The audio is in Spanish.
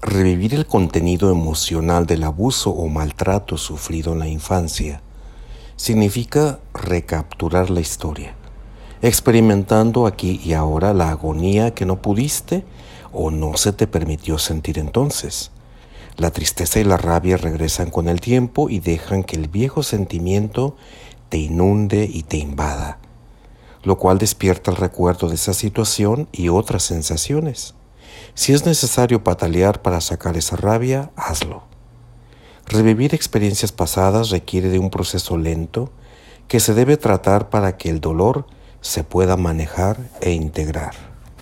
Revivir el contenido emocional del abuso o maltrato sufrido en la infancia significa recapturar la historia, experimentando aquí y ahora la agonía que no pudiste o no se te permitió sentir entonces. La tristeza y la rabia regresan con el tiempo y dejan que el viejo sentimiento te inunde y te invada, lo cual despierta el recuerdo de esa situación y otras sensaciones. Si es necesario patalear para sacar esa rabia, hazlo. Revivir experiencias pasadas requiere de un proceso lento que se debe tratar para que el dolor se pueda manejar e integrar.